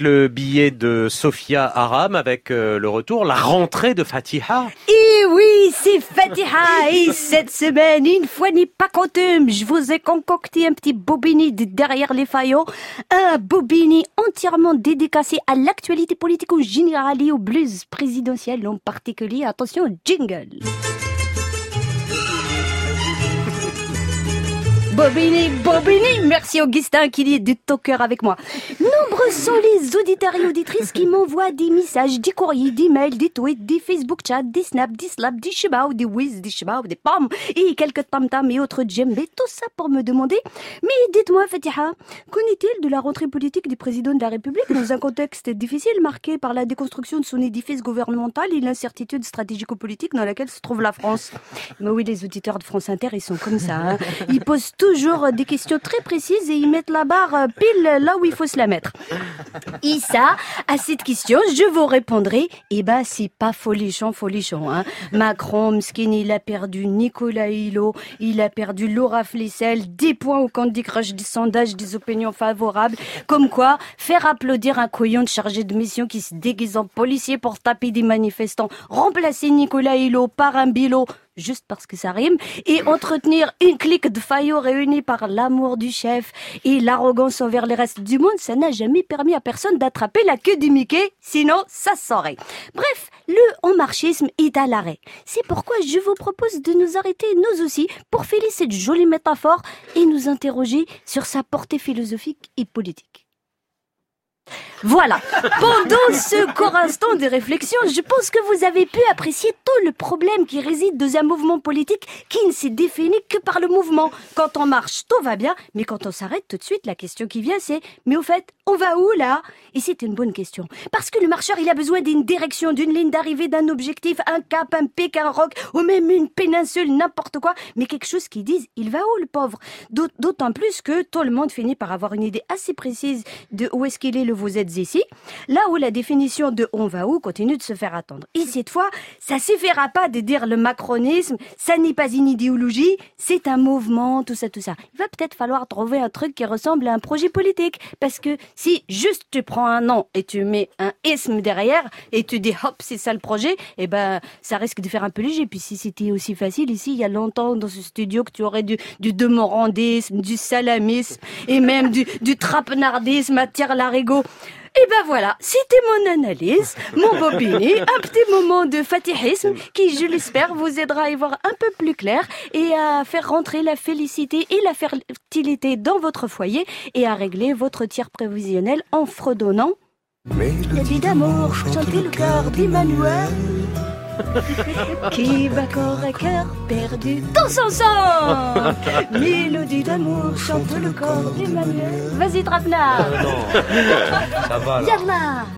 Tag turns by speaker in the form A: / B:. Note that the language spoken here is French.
A: le billet de Sophia Aram avec euh, le retour, la rentrée de Fatiha.
B: Et oui, c'est Fatiha et cette semaine, une fois n'est pas coutume, je vous ai concocté un petit bobini de derrière les faillots, un bobini entièrement dédicacé à l'actualité politique au général et au blues présidentiel en particulier. Attention, jingle. Bobini, Bobini, merci Augustin qui est du talker avec moi. Nombreux sont les auditeurs et auditrices qui m'envoient des messages, des courriers, des mails, des tweets, des Facebook chats, des snaps, des slaps, des shibao, des whiz, des shibao, des pommes et quelques tam-tam et autres djembés. Tout ça pour me demander, mais dites-moi Fatiha, qu'en est-il de la rentrée politique du président de la République dans un contexte difficile marqué par la déconstruction de son édifice gouvernemental et l'incertitude stratégico-politique dans laquelle se trouve la France? Mais oui, les auditeurs de France Inter, ils sont comme ça. Hein. Ils posent toujours des questions très précises et ils mettent la barre pile là où il faut se la mettre. Et ça, à cette question, je vous répondrai, eh ben, c'est pas folichon, folichon, hein. Macron, Mskin, il a perdu Nicolas Hulot, il a perdu Laura Flessel, des points au Candy Crush des sondages, des opinions favorables. Comme quoi, faire applaudir un couillon chargé de mission qui se déguise en policier pour taper des manifestants, remplacer Nicolas Hulot par un bilot, juste parce que ça rime, et entretenir une clique de faillots réunis par l'amour du chef et l'arrogance envers les restes du monde, ça n'a jamais permis à personne d'attraper la queue du Mickey, sinon ça saurait. Bref, le en-marchisme est à l'arrêt. C'est pourquoi je vous propose de nous arrêter, nous aussi, pour filer cette jolie métaphore et nous interroger sur sa portée philosophique et politique. Voilà. Pendant ce court instant de réflexion, je pense que vous avez pu apprécier tout le problème qui réside dans un mouvement politique qui ne s'est défini que par le mouvement. Quand on marche, tout va bien, mais quand on s'arrête tout de suite, la question qui vient, c'est, mais au fait, on va où là? Et c'est une bonne question. Parce que le marcheur, il a besoin d'une direction, d'une ligne d'arrivée, d'un objectif, un cap, un pic, un roc, ou même une péninsule, n'importe quoi, mais quelque chose qui dise, il va où le pauvre? D'autant plus que tout le monde finit par avoir une idée assez précise de où est-ce qu'il est le vous êtes ici, là où la définition de on va où continue de se faire attendre. Et cette fois, ça suffira pas de dire le macronisme, ça n'est pas une idéologie, c'est un mouvement, tout ça, tout ça. Il va peut-être falloir trouver un truc qui ressemble à un projet politique, parce que si juste tu prends un nom et tu mets un isme derrière et tu dis hop, c'est ça le projet, eh ben, ça risque de faire un peu léger. Puis si c'était aussi facile ici, il y a longtemps dans ce studio que tu aurais du, du demorandisme, du salamisme et même du, du trapenardisme à tire larigot. Et ben voilà, c'était mon analyse, mon bobiné, un petit moment de fatihisme qui, je l'espère, vous aidera à y voir un peu plus clair et à faire rentrer la félicité et la fertilité dans votre foyer et à régler votre tir prévisionnel en fredonnant. Mélodie d'amour, chanter le cœur d'Emmanuel. Qui va corps à cœur perdu tous ensemble Mélodie d'amour chante le corps d'Emmanuel. Vas-y Drapna
A: Euh, non, ça va là.